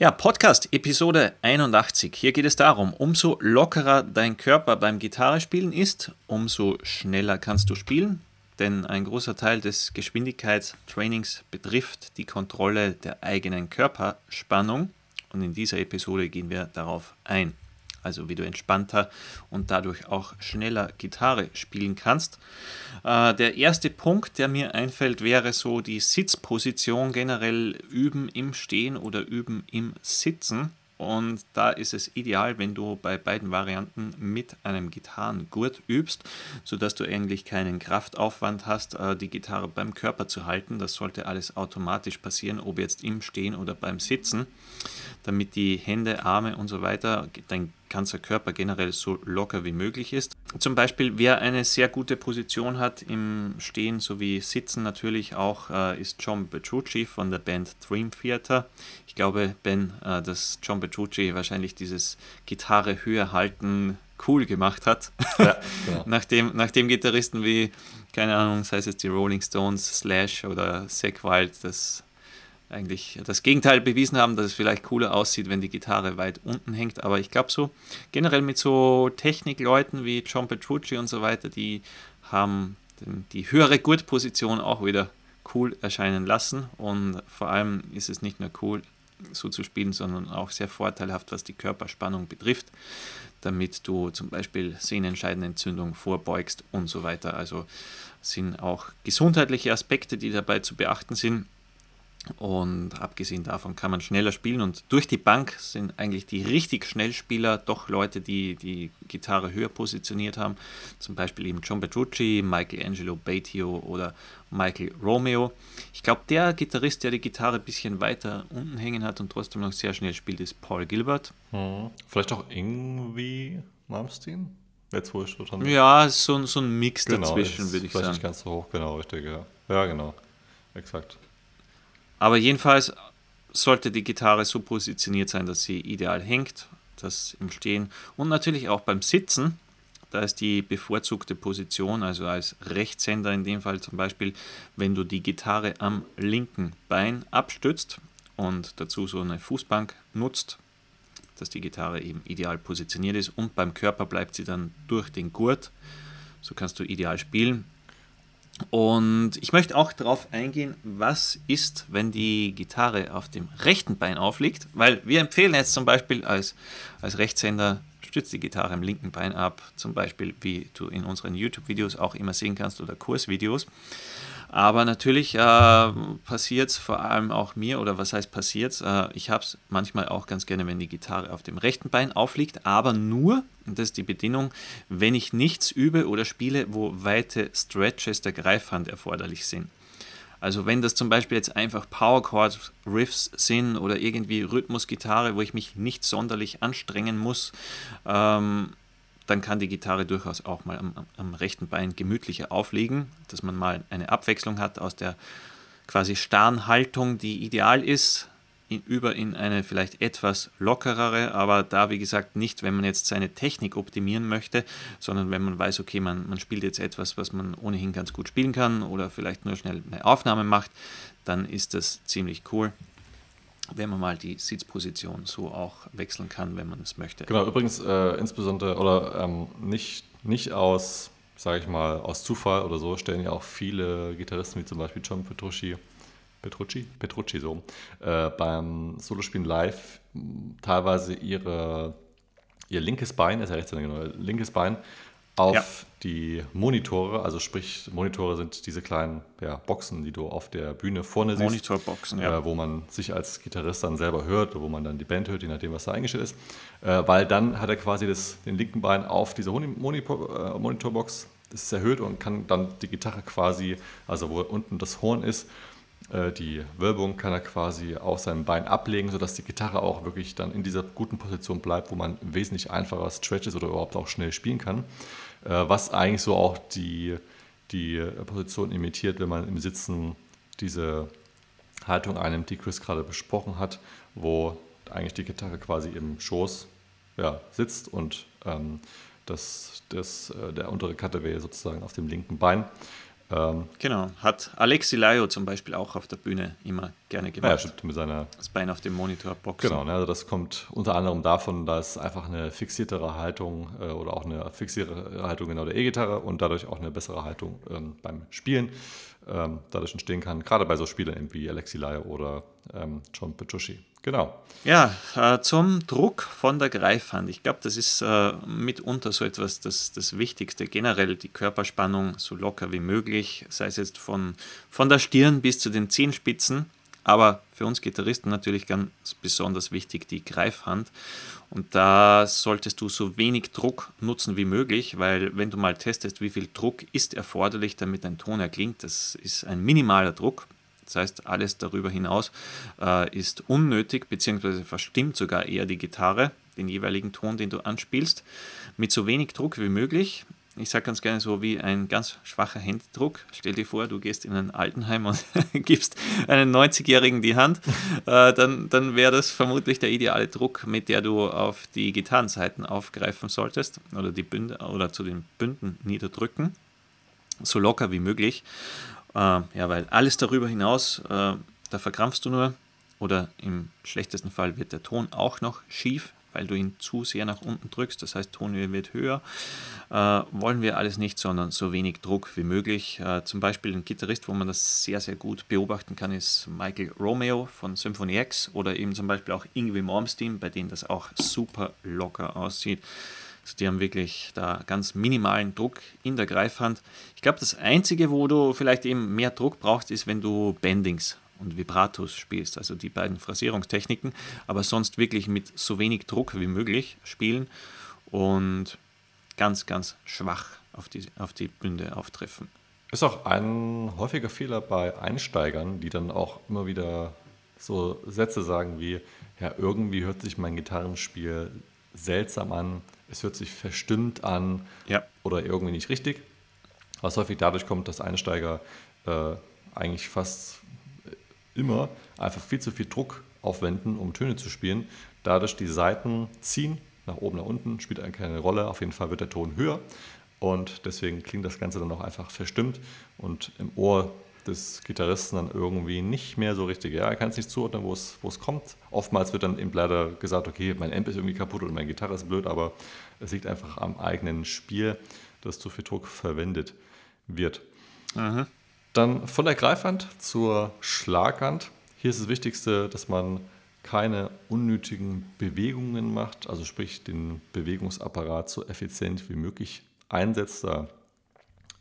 Ja, Podcast Episode 81. Hier geht es darum, umso lockerer dein Körper beim Gitarrespielen ist, umso schneller kannst du spielen. Denn ein großer Teil des Geschwindigkeitstrainings betrifft die Kontrolle der eigenen Körperspannung. Und in dieser Episode gehen wir darauf ein also wie du entspannter und dadurch auch schneller Gitarre spielen kannst. Äh, der erste Punkt, der mir einfällt, wäre so die Sitzposition generell üben im Stehen oder üben im Sitzen. Und da ist es ideal, wenn du bei beiden Varianten mit einem Gitarrengurt übst, sodass du eigentlich keinen Kraftaufwand hast, äh, die Gitarre beim Körper zu halten. Das sollte alles automatisch passieren, ob jetzt im Stehen oder beim Sitzen, damit die Hände, Arme und so weiter, dein ganzer Körper generell so locker wie möglich ist. Zum Beispiel, wer eine sehr gute Position hat im Stehen sowie Sitzen natürlich auch, äh, ist John Petrucci von der Band Dream Theater. Ich glaube, Ben, äh, dass John Petrucci wahrscheinlich dieses Gitarre höher halten cool gemacht hat. Ja, genau. nachdem, nachdem Gitarristen wie, keine Ahnung, sei es jetzt die Rolling Stones, Slash oder Zack Wild, das eigentlich das Gegenteil bewiesen haben, dass es vielleicht cooler aussieht, wenn die Gitarre weit unten hängt. Aber ich glaube so, generell mit so Technikleuten wie John Petrucci und so weiter, die haben die höhere Gurtposition auch wieder cool erscheinen lassen. Und vor allem ist es nicht nur cool, so zu spielen, sondern auch sehr vorteilhaft, was die Körperspannung betrifft, damit du zum Beispiel Sehnenscheidenentzündung vorbeugst und so weiter. Also sind auch gesundheitliche Aspekte, die dabei zu beachten sind. Und abgesehen davon kann man schneller spielen. Und durch die Bank sind eigentlich die richtig Schnellspieler doch Leute, die die Gitarre höher positioniert haben. Zum Beispiel eben John Petrucci, Michelangelo Batio oder Michael Romeo. Ich glaube, der Gitarrist, der die Gitarre ein bisschen weiter unten hängen hat und trotzdem noch sehr schnell spielt, ist Paul Gilbert. Hm. Vielleicht auch irgendwie Malmsteen? Jetzt wo ich schon Ja, so, so ein Mix genau, dazwischen, würde ich vielleicht sagen. Vielleicht nicht ganz so hoch, genau, richtig, ja. Ja, genau. Exakt. Aber jedenfalls sollte die Gitarre so positioniert sein, dass sie ideal hängt, das im Stehen und natürlich auch beim Sitzen. Da ist die bevorzugte Position, also als Rechtshänder in dem Fall zum Beispiel, wenn du die Gitarre am linken Bein abstützt und dazu so eine Fußbank nutzt, dass die Gitarre eben ideal positioniert ist und beim Körper bleibt sie dann durch den Gurt. So kannst du ideal spielen. Und ich möchte auch darauf eingehen, was ist, wenn die Gitarre auf dem rechten Bein aufliegt, weil wir empfehlen jetzt zum Beispiel als, als Rechtshänder, stützt die Gitarre im linken Bein ab, zum Beispiel wie du in unseren YouTube-Videos auch immer sehen kannst oder Kursvideos. Aber natürlich äh, passiert es vor allem auch mir, oder was heißt passiert äh, Ich habe es manchmal auch ganz gerne, wenn die Gitarre auf dem rechten Bein aufliegt, aber nur, und das ist die Bedingung, wenn ich nichts übe oder spiele, wo weite Stretches der Greifhand erforderlich sind. Also wenn das zum Beispiel jetzt einfach Powerchord Riffs sind oder irgendwie Rhythmusgitarre, wo ich mich nicht sonderlich anstrengen muss, ähm, dann kann die Gitarre durchaus auch mal am, am, rechten Bein gemütlicher aufliegen, dass man mal eine Abwechslung hat aus der quasi starren Haltung, die ideal ist, in, über in eine vielleicht etwas lockerere, aber da wie gesagt nicht, wenn man jetzt seine Technik optimieren möchte, sondern wenn man weiß, okay, man, man spielt jetzt etwas, was man ohnehin ganz gut spielen kann oder vielleicht nur schnell eine Aufnahme macht, dann ist das ziemlich cool wenn man mal die Sitzposition so auch wechseln kann, wenn man es möchte. Genau, übrigens äh, insbesondere oder ähm, nicht, nicht aus, sage ich mal, aus Zufall oder so stellen ja auch viele Gitarristen wie zum Beispiel John Petrucci, Petrucci, Petrucci so, äh, beim Solospielen live teilweise ihre, ihr linkes Bein, ist ja rechts genau, linkes Bein auf ja. die Monitore, also sprich, Monitore sind diese kleinen ja, Boxen, die du auf der Bühne vorne siehst. Monitorboxen, ja. Äh, wo man sich als Gitarrist dann selber hört, wo man dann die Band hört, je nachdem, was da eingestellt ist. Äh, weil dann hat er quasi das, den linken Bein auf diese Monitor, äh, Monitorbox, das ist erhöht und kann dann die Gitarre quasi, also wo unten das Horn ist, äh, die Wölbung kann er quasi auf seinem Bein ablegen, sodass die Gitarre auch wirklich dann in dieser guten Position bleibt, wo man wesentlich einfacher Stretches oder überhaupt auch schnell spielen kann. Äh, was eigentlich so auch die, die Position imitiert, wenn man im Sitzen diese Haltung einnimmt, die Chris gerade besprochen hat, wo eigentlich die Gitarre quasi im Schoß ja, sitzt und ähm, das, das, äh, der untere Cutaway sozusagen auf dem linken Bein. Ähm, genau, hat Alexi Laio zum Beispiel auch auf der Bühne immer gerne gemacht. Ja, stimmt, mit seiner das Bein auf dem Monitor boxen. Genau, ne, also das kommt unter anderem davon, dass einfach eine fixiertere Haltung äh, oder auch eine fixiertere Haltung genau der E-Gitarre und dadurch auch eine bessere Haltung ähm, beim Spielen ähm, dadurch entstehen kann, gerade bei so Spielern wie Alexi Laio oder ähm, John Petrucci. Genau. Ja, äh, zum Druck von der Greifhand. Ich glaube, das ist äh, mitunter so etwas das, das Wichtigste. Generell die Körperspannung so locker wie möglich, sei es jetzt von, von der Stirn bis zu den Zehenspitzen. Aber für uns Gitarristen natürlich ganz besonders wichtig die Greifhand. Und da solltest du so wenig Druck nutzen wie möglich, weil wenn du mal testest, wie viel Druck ist erforderlich, damit ein Ton erklingt, das ist ein minimaler Druck. Das heißt, alles darüber hinaus äh, ist unnötig, beziehungsweise verstimmt sogar eher die Gitarre, den jeweiligen Ton, den du anspielst, mit so wenig Druck wie möglich. Ich sage ganz gerne so wie ein ganz schwacher Händedruck. Stell dir vor, du gehst in ein Altenheim und gibst einen 90-Jährigen die Hand. Äh, dann dann wäre das vermutlich der ideale Druck, mit der du auf die Gitarrenseiten aufgreifen solltest oder die Bünde oder zu den Bünden niederdrücken. So locker wie möglich. Äh, ja, weil alles darüber hinaus, äh, da verkrampfst du nur oder im schlechtesten Fall wird der Ton auch noch schief, weil du ihn zu sehr nach unten drückst. Das heißt, Tonhöhe wird höher. Äh, wollen wir alles nicht, sondern so wenig Druck wie möglich. Äh, zum Beispiel ein Gitarrist, wo man das sehr, sehr gut beobachten kann, ist Michael Romeo von Symphony X oder eben zum Beispiel auch Ingwie Malmsteen, bei denen das auch super locker aussieht. Also die haben wirklich da ganz minimalen Druck in der Greifhand. Ich glaube, das Einzige, wo du vielleicht eben mehr Druck brauchst, ist, wenn du Bendings und Vibratos spielst, also die beiden Phrasierungstechniken, aber sonst wirklich mit so wenig Druck wie möglich spielen und ganz, ganz schwach auf die, auf die Bünde auftreffen. Ist auch ein häufiger Fehler bei Einsteigern, die dann auch immer wieder so Sätze sagen wie, ja, irgendwie hört sich mein Gitarrenspiel seltsam an, es hört sich verstimmt an ja. oder irgendwie nicht richtig. Was häufig dadurch kommt, dass Einsteiger äh, eigentlich fast immer einfach viel zu viel Druck aufwenden, um Töne zu spielen. Dadurch die Saiten ziehen, nach oben, nach unten, spielt eigentlich keine Rolle. Auf jeden Fall wird der Ton höher und deswegen klingt das Ganze dann auch einfach verstimmt und im Ohr des Gitarristen dann irgendwie nicht mehr so richtig. Ja, er kann es nicht zuordnen, wo es, kommt. Oftmals wird dann eben leider gesagt, okay, mein Amp ist irgendwie kaputt oder meine Gitarre ist blöd, aber es liegt einfach am eigenen Spiel, dass zu viel Druck verwendet wird. Aha. Dann von der Greifhand zur Schlaghand. Hier ist das Wichtigste, dass man keine unnötigen Bewegungen macht, also sprich den Bewegungsapparat so effizient wie möglich einsetzt. Da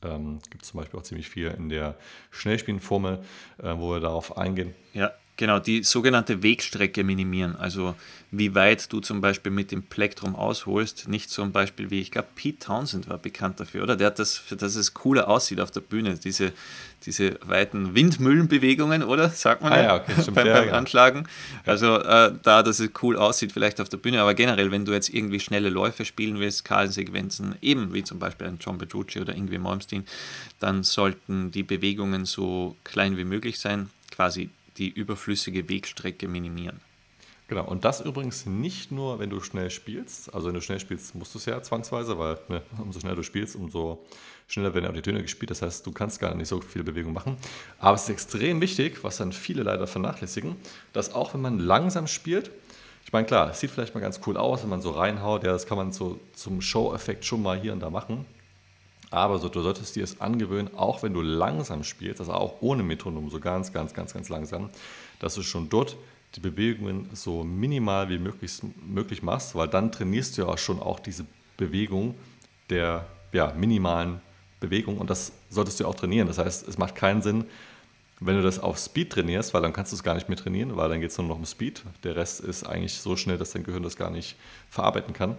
ähm, gibt es zum Beispiel auch ziemlich viel in der Schnellspielenformel, äh, wo wir darauf eingehen. Ja, genau, die sogenannte Wegstrecke minimieren. Also wie weit du zum Beispiel mit dem Plektrum ausholst. Nicht zum Beispiel wie, ich glaube, Pete Townsend war bekannt dafür, oder? Der hat das, für das es cooler aussieht auf der Bühne, diese, diese weiten Windmühlenbewegungen, oder? Sagt man ah, ja, okay, beim, beim ja. Anschlagen. Also äh, da, dass es cool aussieht, vielleicht auf der Bühne, aber generell, wenn du jetzt irgendwie schnelle Läufe spielen willst, Skalensequenzen, eben wie zum Beispiel ein John Petrucci oder Ingwie Malmsteen, dann sollten die Bewegungen so klein wie möglich sein, quasi die überflüssige Wegstrecke minimieren. Genau, und das übrigens nicht nur, wenn du schnell spielst. Also wenn du schnell spielst, musst du es ja zwangsweise, weil ne, umso schneller du spielst, umso schneller werden auch die Töne gespielt. Das heißt, du kannst gar nicht so viel Bewegung machen. Aber es ist extrem wichtig, was dann viele leider vernachlässigen, dass auch wenn man langsam spielt, ich meine, klar, es sieht vielleicht mal ganz cool aus, wenn man so reinhaut, ja, das kann man so zum Show-Effekt schon mal hier und da machen. Aber so, du solltest dir es angewöhnen, auch wenn du langsam spielst, also auch ohne Metronom, so ganz, ganz, ganz, ganz langsam, dass du schon dort die Bewegungen so minimal wie möglich, möglich machst, weil dann trainierst du ja auch schon auch diese Bewegung der ja, minimalen Bewegung und das solltest du auch trainieren. Das heißt, es macht keinen Sinn, wenn du das auf Speed trainierst, weil dann kannst du es gar nicht mehr trainieren, weil dann geht es nur noch um Speed. Der Rest ist eigentlich so schnell, dass dein Gehirn das gar nicht verarbeiten kann.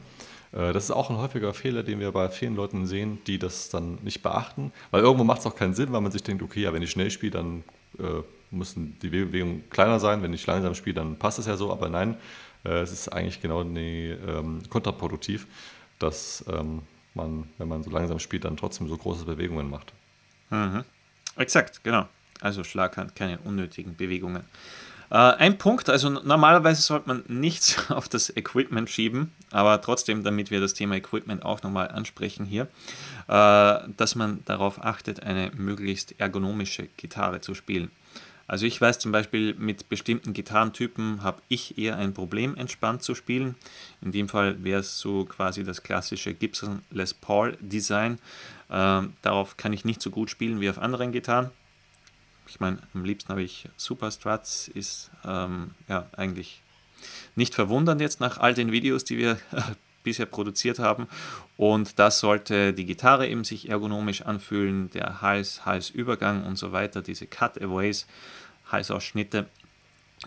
Äh, das ist auch ein häufiger Fehler, den wir bei vielen Leuten sehen, die das dann nicht beachten, weil irgendwo macht es auch keinen Sinn, weil man sich denkt, okay, ja, wenn ich schnell spiele, dann äh, müssen die Bewegungen kleiner sein. Wenn ich langsam spiele, dann passt es ja so, aber nein, äh, es ist eigentlich genau nee, ähm, kontraproduktiv, dass ähm, man, wenn man so langsam spielt, dann trotzdem so große Bewegungen macht. Mhm. Exakt, genau. Also Schlaghand, keine unnötigen Bewegungen. Äh, ein Punkt, also normalerweise sollte man nichts auf das Equipment schieben, aber trotzdem, damit wir das Thema Equipment auch nochmal ansprechen hier, äh, dass man darauf achtet, eine möglichst ergonomische Gitarre zu spielen. Also ich weiß zum Beispiel, mit bestimmten Gitarrentypen habe ich eher ein Problem, entspannt zu spielen. In dem Fall wäre es so quasi das klassische Gibson Les Paul Design. Ähm, darauf kann ich nicht so gut spielen wie auf anderen Gitarren. Ich meine, am liebsten habe ich Super Struts, ist ähm, ja eigentlich nicht verwundernd jetzt nach all den Videos, die wir bisher produziert haben. Und das sollte die Gitarre eben sich ergonomisch anfühlen, der Hals, Halsübergang und so weiter, diese Cutaways, Halsausschnitte.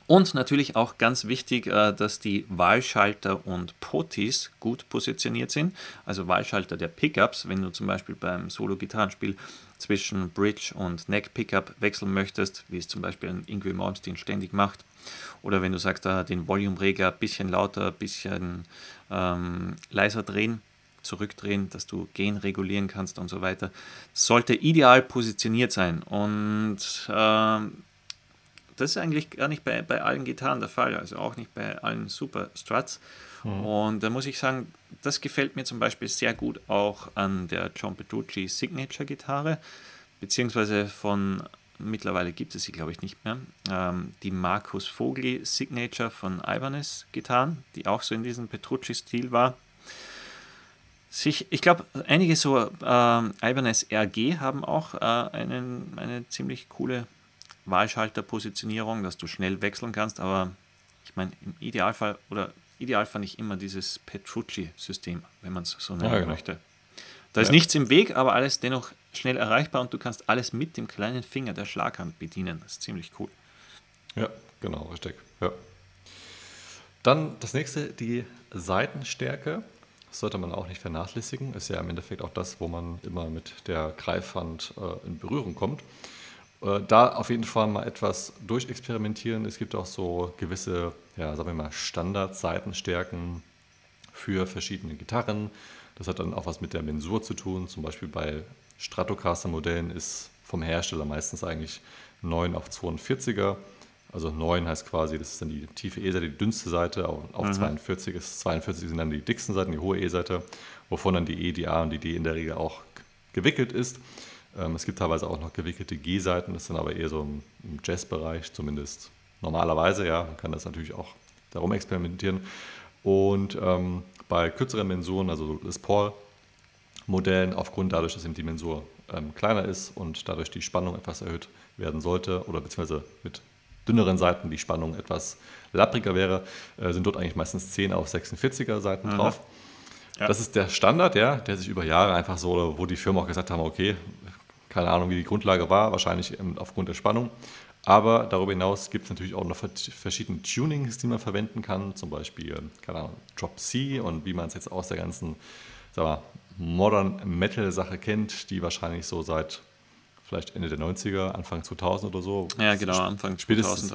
Und natürlich auch ganz wichtig, äh, dass die Wahlschalter und Potis gut positioniert sind. Also Wahlschalter der Pickups, wenn du zum Beispiel beim Solo-Gitarrenspiel zwischen Bridge und Neck Pickup wechseln möchtest, wie es zum Beispiel ein Ingrid Malmsteen ständig macht. Oder wenn du sagst, da den Volume-Regler ein bisschen lauter, ein bisschen ähm, leiser drehen, zurückdrehen, dass du Gain regulieren kannst und so weiter. Sollte ideal positioniert sein. Und ähm, das ist eigentlich gar nicht bei, bei allen Gitarren der Fall, also auch nicht bei allen Super Struts. Mhm. Und da muss ich sagen, das gefällt mir zum Beispiel sehr gut auch an der John Petrucci Signature Gitarre, beziehungsweise von, mittlerweile gibt es sie glaube ich nicht mehr, ähm, die Markus Vogli Signature von Ibanez Gitarren, die auch so in diesem Petrucci-Stil war. Sich, ich glaube, einige so ähm, Ibanez RG haben auch äh, einen, eine ziemlich coole Wahlschalterpositionierung, dass du schnell wechseln kannst, aber ich meine, im Idealfall oder ideal fand ich immer dieses Petrucci-System, wenn man es so nennen ja, genau. möchte. Da ist nichts im Weg, aber alles dennoch schnell erreichbar und du kannst alles mit dem kleinen Finger der Schlaghand bedienen. Das ist ziemlich cool. Ja, genau, richtig. Ja. Dann das nächste, die Seitenstärke. Das sollte man auch nicht vernachlässigen. Ist ja im Endeffekt auch das, wo man immer mit der Greifhand äh, in Berührung kommt. Äh, da auf jeden Fall mal etwas durchexperimentieren. Es gibt auch so gewisse, ja, sagen wir mal, Standard-Seitenstärken für verschiedene Gitarren. Das hat dann auch was mit der Mensur zu tun. Zum Beispiel bei Stratocaster-Modellen ist vom Hersteller meistens eigentlich 9 auf 42er. Also 9 heißt quasi, das ist dann die tiefe E-Seite, die dünnste Seite. Auf mhm. 42 ist 42 sind dann die dicksten Seiten, die hohe E-Seite, wovon dann die E, die A und die D in der Regel auch gewickelt ist. Ähm, es gibt teilweise auch noch gewickelte G-Seiten, das sind aber eher so im, im Jazz-Bereich, zumindest normalerweise, ja. Man kann das natürlich auch darum experimentieren. Und ähm, bei kürzeren Mensuren, also Les Paul-Modellen, aufgrund dadurch, dass eben die Mensur ähm, kleiner ist und dadurch die Spannung etwas erhöht werden sollte, oder beziehungsweise mit dünneren Seiten die Spannung etwas lappriger wäre, äh, sind dort eigentlich meistens 10 auf 46er Seiten mhm. drauf. Ja. Das ist der Standard, ja, der sich über Jahre einfach so, wo die Firmen auch gesagt haben, okay, keine Ahnung, wie die Grundlage war, wahrscheinlich aufgrund der Spannung. Aber darüber hinaus gibt es natürlich auch noch verschiedene Tunings, die man verwenden kann, zum Beispiel, keine Ahnung, Drop C und wie man es jetzt aus der ganzen mal, Modern Metal Sache kennt, die wahrscheinlich so seit vielleicht Ende der 90er, Anfang 2000 oder so. Ja, genau, Anfang 2000. Spätestens,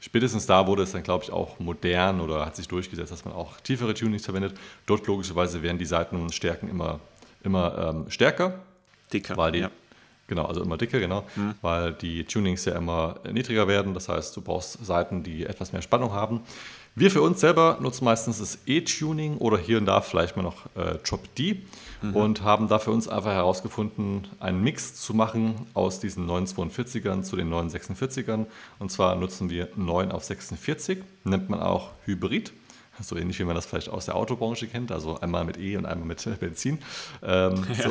spätestens da wurde es dann, glaube ich, auch modern oder hat sich durchgesetzt, dass man auch tiefere Tunings verwendet. Dort logischerweise werden die Seitenstärken immer, immer ähm, stärker. Dicker. Weil die, ja. Genau, also immer dicker, genau, mhm. weil die Tunings ja immer niedriger werden. Das heißt, du brauchst Seiten, die etwas mehr Spannung haben. Wir für uns selber nutzen meistens das E-Tuning oder hier und da vielleicht mal noch äh, Drop D mhm. und haben da für uns einfach herausgefunden, einen Mix zu machen aus diesen 942ern zu den 946ern. Und zwar nutzen wir 9 auf 46, nennt man auch Hybrid so ähnlich wie man das vielleicht aus der Autobranche kennt, also einmal mit E und einmal mit Benzin. Ähm, ja. so,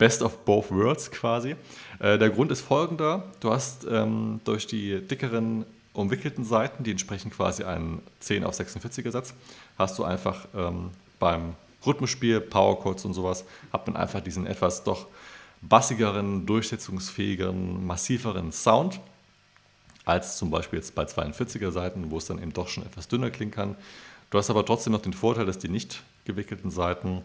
Best of both worlds quasi. Äh, der Grund ist folgender: Du hast ähm, durch die dickeren umwickelten Seiten, die entsprechen quasi einen 10 auf 46er Satz, hast du einfach ähm, beim Rhythmusspiel, Powerchords und sowas, hat man einfach diesen etwas doch bassigeren, durchsetzungsfähigeren, massiveren Sound als zum Beispiel jetzt bei 42er Seiten, wo es dann eben doch schon etwas dünner klingen kann. Du hast aber trotzdem noch den Vorteil, dass die nicht gewickelten Seiten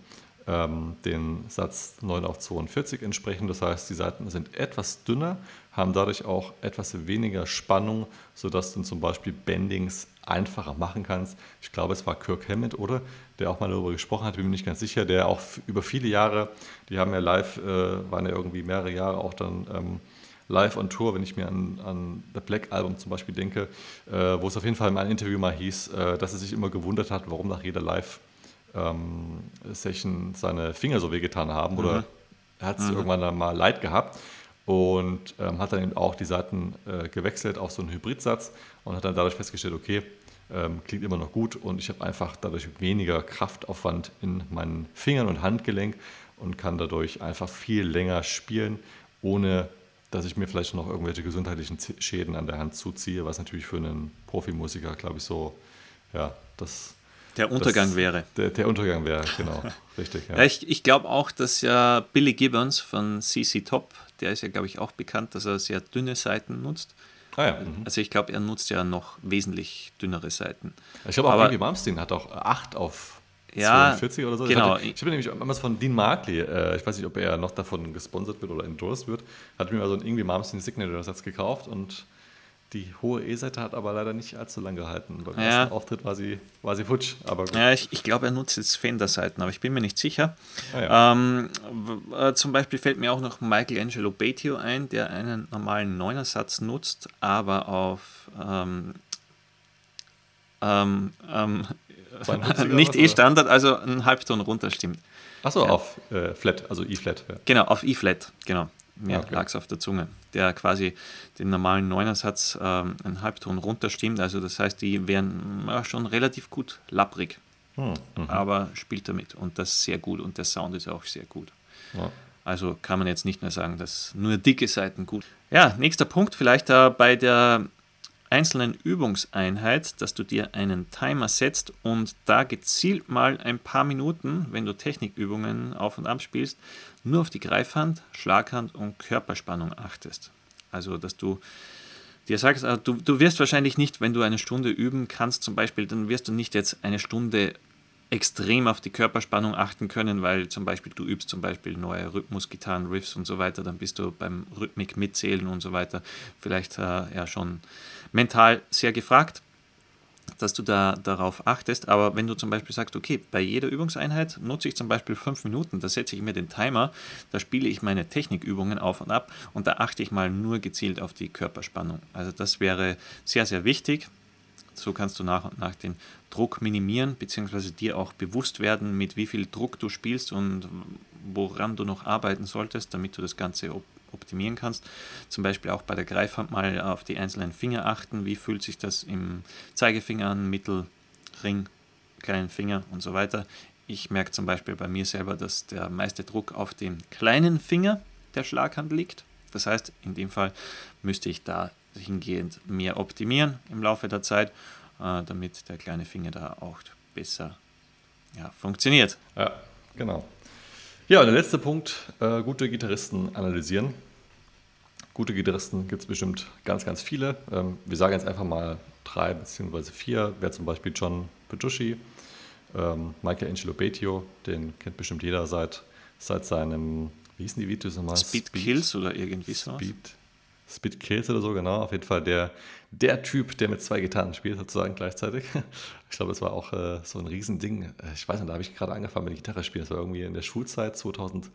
ähm, den Satz 9 auf 42 entsprechen. Das heißt, die Seiten sind etwas dünner, haben dadurch auch etwas weniger Spannung, sodass du zum Beispiel Bendings einfacher machen kannst. Ich glaube, es war Kirk Hammett, oder? Der auch mal darüber gesprochen hat, bin mir nicht ganz sicher, der auch über viele Jahre, die haben ja live, äh, waren ja irgendwie mehrere Jahre auch dann ähm, live on Tour, wenn ich mir an, an The Black Album zum Beispiel denke, äh, wo es auf jeden Fall in einem Interview mal hieß, äh, dass er sich immer gewundert hat, warum nach jeder Live-Session ähm, seine Finger so wehgetan haben. Mhm. Oder er hat es mhm. irgendwann dann mal leid gehabt und ähm, hat dann eben auch die Seiten äh, gewechselt auf so einen Hybridsatz und hat dann dadurch festgestellt, okay, ähm, klingt immer noch gut und ich habe einfach dadurch weniger Kraftaufwand in meinen Fingern und Handgelenk und kann dadurch einfach viel länger spielen, ohne dass ich mir vielleicht noch irgendwelche gesundheitlichen Schäden an der Hand zuziehe, was natürlich für einen Profimusiker, glaube ich, so, ja, das. Der Untergang das, wäre. Der, der, Untergang wäre, genau. Richtig. Ja. ja ich, ich glaube auch, dass ja Billy Gibbons von CC Top, der ist ja, glaube ich, auch bekannt, dass er sehr dünne Seiten nutzt. Ah, ja. mhm. Also ich glaube, er nutzt ja noch wesentlich dünnere Seiten. Ich glaube auch, Irgendwie Malmsteen hat auch 8 auf ja, 42 oder so. Genau. Ich, habe nämlich damals von Dean Markley, äh, ich weiß nicht, ob er noch davon gesponsert wird oder endorsed wird, hat mir mal so ein irgendwie Malmsteen Signature-Satz gekauft und die hohe E-Seite hat aber leider nicht allzu lange gehalten. Beim ja. ersten Auftritt war sie, war sie futsch. Aber Ja, ich, ich glaube, er nutzt jetzt Fender-Seiten, aber ich bin mir nicht sicher. Ah, ja. ähm, äh, zum Beispiel fällt mir auch noch Michelangelo Batio ein, der einen normalen Neunersatz nutzt, aber auf ähm, ähm, ähm nicht E-Standard, also einen Halbton runterstimmt. Achso, ja. auf äh, Flat, also E-Flat. Ja. Genau, auf E-Flat, genau. Mir okay. lag es auf der Zunge, der quasi den normalen Neunersatz ähm, einen Halbton runterstimmt. Also das heißt, die wären ja, schon relativ gut lapprig, hm. mhm. aber spielt damit und das sehr gut und der Sound ist auch sehr gut. Ja. Also kann man jetzt nicht mehr sagen, dass nur dicke Seiten gut. Ja, nächster Punkt vielleicht äh, bei der einzelnen Übungseinheit, dass du dir einen Timer setzt und da gezielt mal ein paar Minuten, wenn du Technikübungen auf und ab spielst, nur auf die Greifhand, Schlaghand und Körperspannung achtest. Also, dass du dir sagst, äh, du, du wirst wahrscheinlich nicht, wenn du eine Stunde üben kannst, zum Beispiel, dann wirst du nicht jetzt eine Stunde extrem auf die Körperspannung achten können, weil zum Beispiel du übst zum Beispiel neue Rhythmusgitarren, Riffs und so weiter, dann bist du beim Rhythmik mitzählen und so weiter vielleicht äh, ja schon mental sehr gefragt, dass du da darauf achtest. Aber wenn du zum Beispiel sagst, okay, bei jeder Übungseinheit nutze ich zum Beispiel fünf Minuten, da setze ich mir den Timer, da spiele ich meine Technikübungen auf und ab und da achte ich mal nur gezielt auf die Körperspannung. Also das wäre sehr, sehr wichtig. So kannst du nach und nach den Druck minimieren, beziehungsweise dir auch bewusst werden, mit wie viel Druck du spielst und woran du noch arbeiten solltest, damit du das Ganze optimieren kannst. Zum Beispiel auch bei der Greifhand mal auf die einzelnen Finger achten. Wie fühlt sich das im Zeigefinger an, Mittelring, kleinen Finger und so weiter. Ich merke zum Beispiel bei mir selber, dass der meiste Druck auf dem kleinen Finger der Schlaghand liegt. Das heißt, in dem Fall müsste ich da hingehend mehr optimieren im Laufe der Zeit, äh, damit der kleine Finger da auch besser ja, funktioniert. Ja, genau. Ja, und der letzte Punkt, äh, gute Gitarristen analysieren. Gute Gitarristen gibt es bestimmt ganz, ganz viele. Ähm, wir sagen jetzt einfach mal drei beziehungsweise vier. Wer zum Beispiel John Petrucci, ähm, Michelangelo Betio, den kennt bestimmt jeder seit, seit seinem, wie hießen die Videos nochmal? Speed, Speed Kills oder irgendwie so. Speed, Speed Kills oder so, genau. Auf jeden Fall der, der Typ, der mit zwei Gitarren spielt, sozusagen gleichzeitig. Ich glaube, das war auch äh, so ein Riesending. Äh, ich weiß nicht, da habe ich gerade angefangen mit Gitarre spielen. Das war irgendwie in der Schulzeit 2005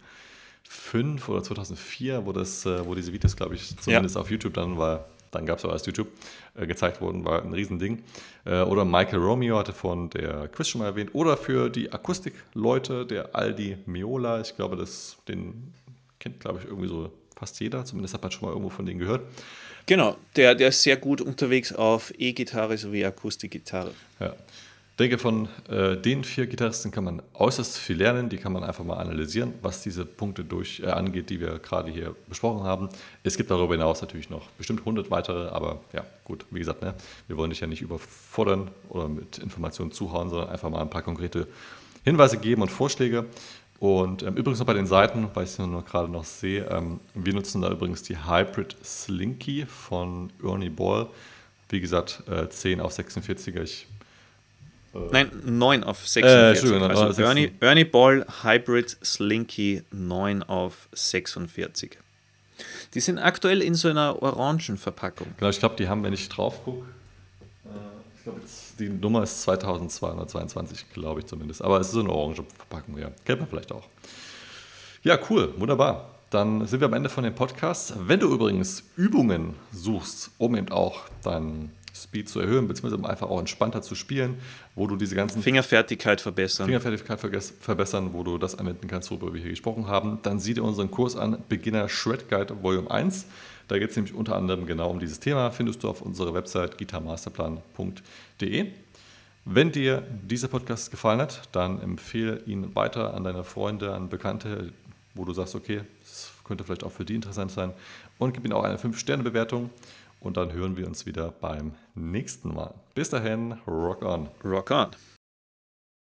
oder 2004, wo, das, äh, wo diese Videos, glaube ich, zumindest ja. auf YouTube dann war. Dann gab es auch als YouTube äh, gezeigt wurden, war ein Riesending. Äh, oder Michael Romeo hatte von der Quiz schon mal erwähnt. Oder für die Akustikleute, der Aldi Miola. Ich glaube, das, den kennt, glaube ich, irgendwie so fast jeder. Zumindest hat man schon mal irgendwo von denen gehört. Genau, der, der ist sehr gut unterwegs auf E-Gitarre sowie Akustikgitarre. Ja. Ich denke, von äh, den vier Gitarristen kann man äußerst viel lernen. Die kann man einfach mal analysieren, was diese Punkte durch, äh, angeht, die wir gerade hier besprochen haben. Es gibt darüber hinaus natürlich noch bestimmt 100 weitere, aber ja, gut, wie gesagt, ne, wir wollen dich ja nicht überfordern oder mit Informationen zuhauen, sondern einfach mal ein paar konkrete Hinweise geben und Vorschläge. Und ähm, übrigens noch bei den Seiten, weil ich es nur gerade noch sehe, ähm, wir nutzen da übrigens die Hybrid Slinky von Ernie Ball. Wie gesagt, äh, 10 auf 46er. Ich, äh, Nein, 9 auf 46. Äh, also 46. Ernie, Ernie Ball Hybrid Slinky 9 auf 46. Die sind aktuell in so einer orangen Verpackung. Genau, ich glaube, die haben, wenn ich drauf gucke, ich glaube, die Nummer ist 2222, glaube ich zumindest. Aber es ist so eine orange Verpackung, ja. Kennt man vielleicht auch. Ja, cool, wunderbar. dann sind wir am Ende von dem Podcast. Wenn du übrigens Übungen suchst, um eben auch deinen Speed zu erhöhen, beziehungsweise um einfach auch entspannter zu spielen, wo du diese ganzen Fingerfertigkeit verbessern. Fingerfertigkeit verbessern, wo du das anwenden kannst, worüber wir hier gesprochen haben, dann sieh dir unseren Kurs an, Beginner Shred Guide Volume 1. Da geht es nämlich unter anderem genau um dieses Thema, findest du auf unserer Website gitarmasterplan.de. Wenn dir dieser Podcast gefallen hat, dann empfehle ihn weiter an deine Freunde, an Bekannte, wo du sagst, okay, das könnte vielleicht auch für die interessant sein. Und gib ihm auch eine 5-Sterne-Bewertung. Und dann hören wir uns wieder beim nächsten Mal. Bis dahin, rock on. Rock on.